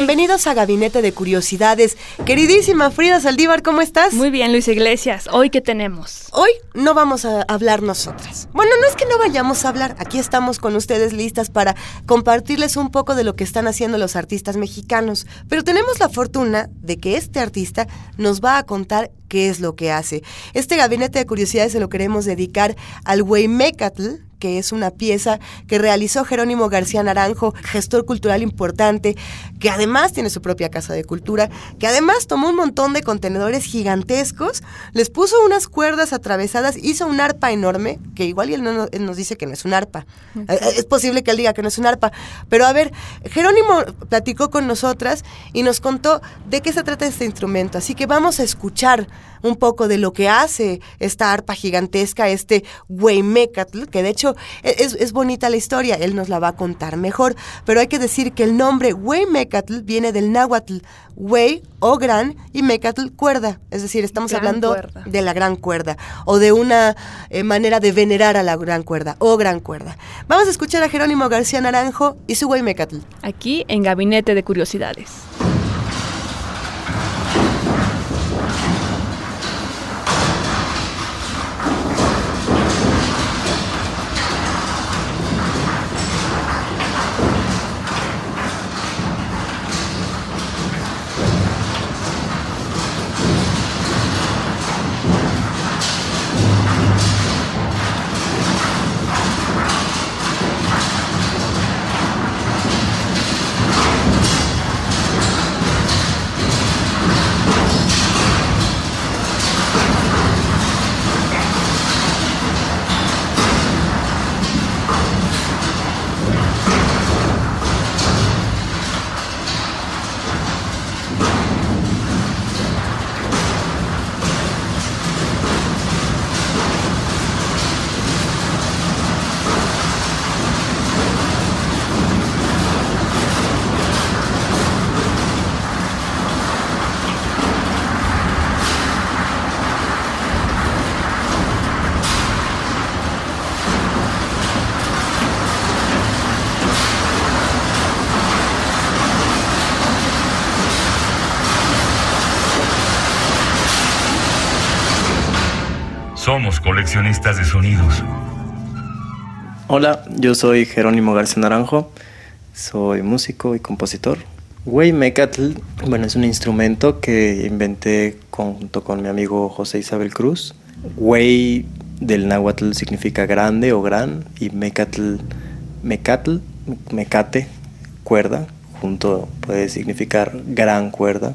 Bienvenidos a Gabinete de Curiosidades. Queridísima Frida Saldívar, ¿cómo estás? Muy bien, Luis Iglesias. ¿Hoy qué tenemos? Hoy no vamos a hablar nosotras. Bueno, no es que no vayamos a hablar. Aquí estamos con ustedes listas para compartirles un poco de lo que están haciendo los artistas mexicanos. Pero tenemos la fortuna de que este artista nos va a contar qué es lo que hace. Este Gabinete de Curiosidades se lo queremos dedicar al Hueymecatl, que es una pieza que realizó Jerónimo García Naranjo, gestor cultural importante, que además tiene su propia casa de cultura, que además tomó un montón de contenedores gigantescos, les puso unas cuerdas atravesadas, hizo un arpa enorme, que igual él, no- él nos dice que no es un arpa. Eh, Es posible que él diga que no es un arpa. Pero a ver, Jerónimo platicó con nosotras y nos contó de qué se trata este instrumento. Así que vamos a escuchar un poco de lo que hace esta arpa gigantesca, este Hueymecatl, que de hecho e- es, es bonita la historia, él nos la va a contar mejor, pero hay que decir que el nombre Hueymecatl viene del náhuatl, Huey o gran y Mecatl cuerda, es decir, estamos Gran hablando cuerda. de la gran cuerda o de una eh, manera de venerar a la gran cuerda o gran cuerda. Vamos a escuchar a Jerónimo García Naranjo y su Hueymecatl. Aquí en Gabinete de Curiosidades. Coleccionistas de sonidos. Hola, yo soy Jerónimo García Naranjo, soy músico y compositor. Hueymecatl, bueno, es un instrumento que inventé junto con mi amigo José Isabel Cruz. Huey del náhuatl significa grande o gran y mecatl, mecatl, mecate, cuerda, junto puede significar gran cuerda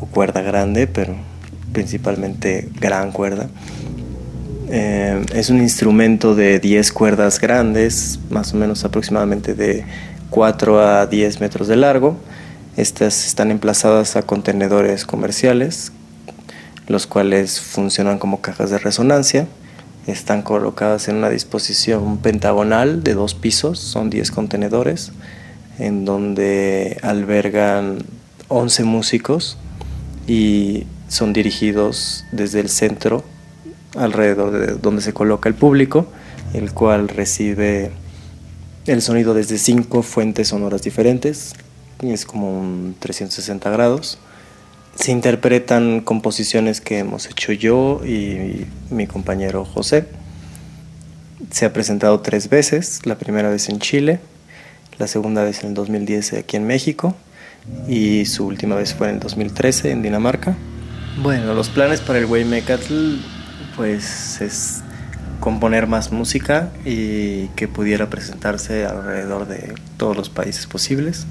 o cuerda grande, pero principalmente gran cuerda. Eh, es un instrumento de 10 cuerdas grandes, más o menos aproximadamente de 4 a 10 metros de largo. Estas están emplazadas a contenedores comerciales, los cuales funcionan como cajas de resonancia. Están colocadas en una disposición pentagonal de dos pisos, son 10 contenedores, en donde albergan 11 músicos y son dirigidos desde el centro alrededor de donde se coloca el público, el cual recibe el sonido desde cinco fuentes sonoras diferentes, es como un 360 grados. Se interpretan composiciones que hemos hecho yo y mi compañero José. Se ha presentado tres veces, la primera vez en Chile, la segunda vez en el 2010 aquí en México y su última vez fue en el 2013 en Dinamarca. Bueno, los planes para el Mecatl pues es componer más música y que pudiera presentarse alrededor de todos los países posibles.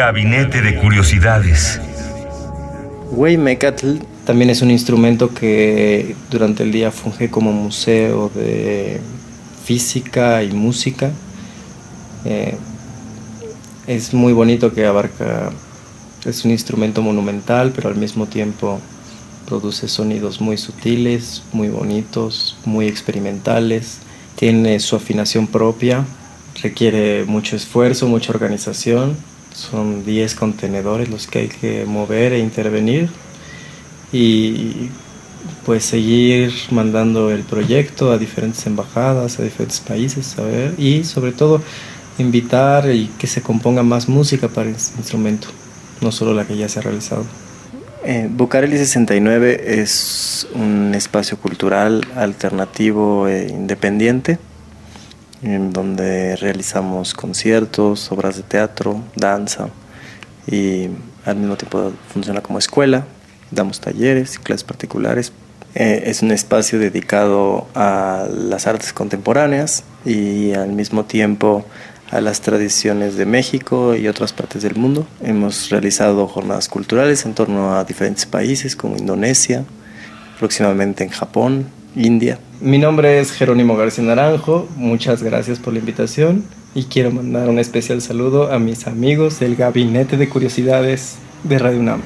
Gabinete de Curiosidades. Mecatl también es un instrumento que durante el día funge como museo de física y música. Eh, es muy bonito que abarca, es un instrumento monumental, pero al mismo tiempo produce sonidos muy sutiles, muy bonitos, muy experimentales. Tiene su afinación propia, requiere mucho esfuerzo, mucha organización son 10 contenedores los que hay que mover e intervenir y pues seguir mandando el proyecto a diferentes embajadas, a diferentes países, a ver, y sobre todo invitar y que se componga más música para este instrumento, no solo la que ya se ha realizado. Eh, Bucareli 69 es un espacio cultural alternativo e independiente en donde realizamos conciertos, obras de teatro, danza y al mismo tiempo funciona como escuela, damos talleres clases particulares. Eh, es un espacio dedicado a las artes contemporáneas y al mismo tiempo a las tradiciones de México y otras partes del mundo. Hemos realizado jornadas culturales en torno a diferentes países como Indonesia, próximamente en Japón, India. Mi nombre es Jerónimo García Naranjo, muchas gracias por la invitación y quiero mandar un especial saludo a mis amigos del Gabinete de Curiosidades de Radio UNAM.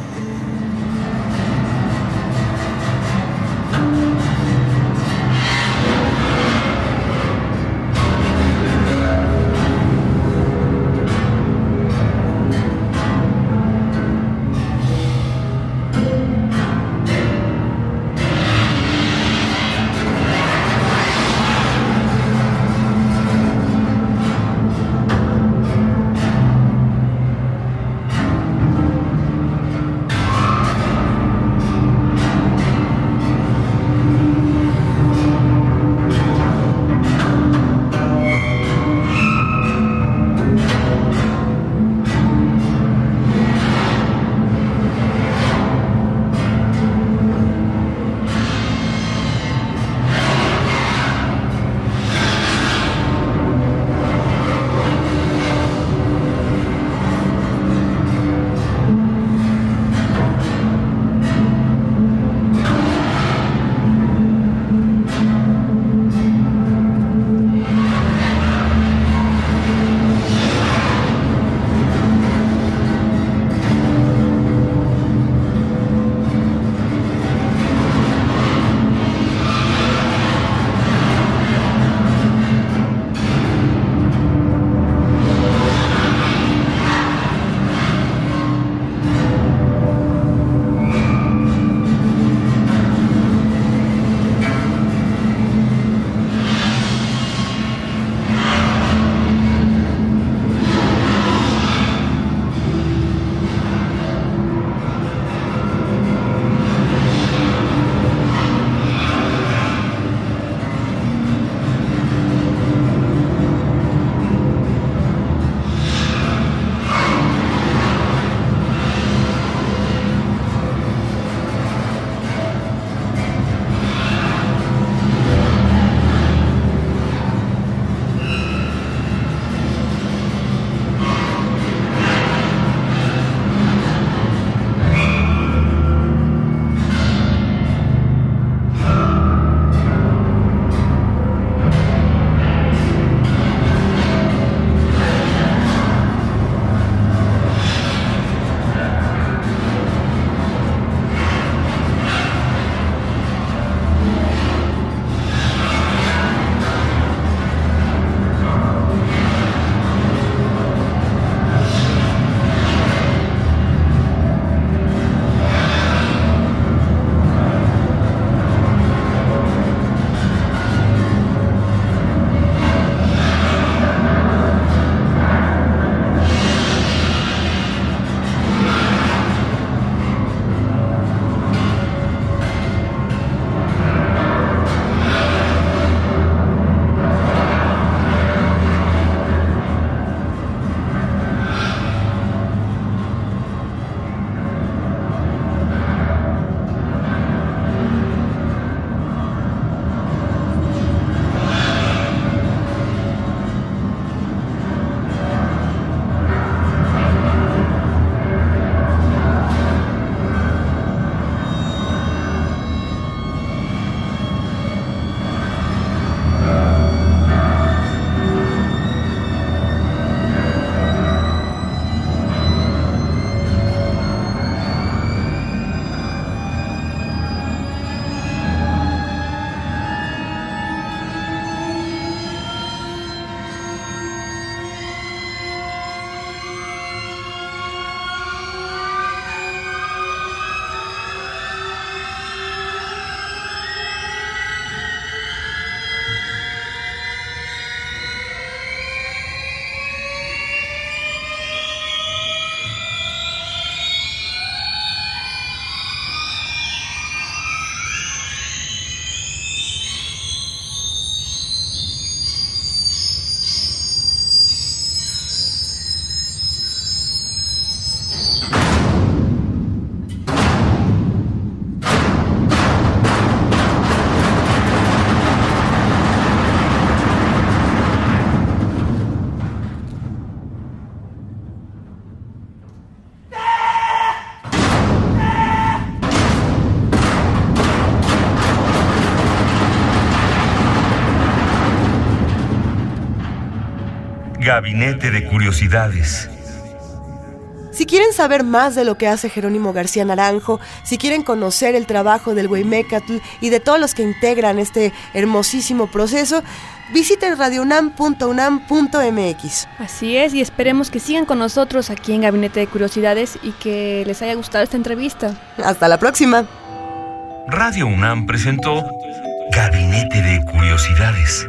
Gabinete de Curiosidades. Si quieren saber más de lo que hace Jerónimo García Naranjo, si quieren conocer el trabajo del Huimecatl y de todos los que integran este hermosísimo proceso, visiten radiounam.unam.mx. Así es, y esperemos que sigan con nosotros aquí en Gabinete de Curiosidades y que les haya gustado esta entrevista. Hasta la próxima. Radio UNAM presentó Gabinete de Curiosidades.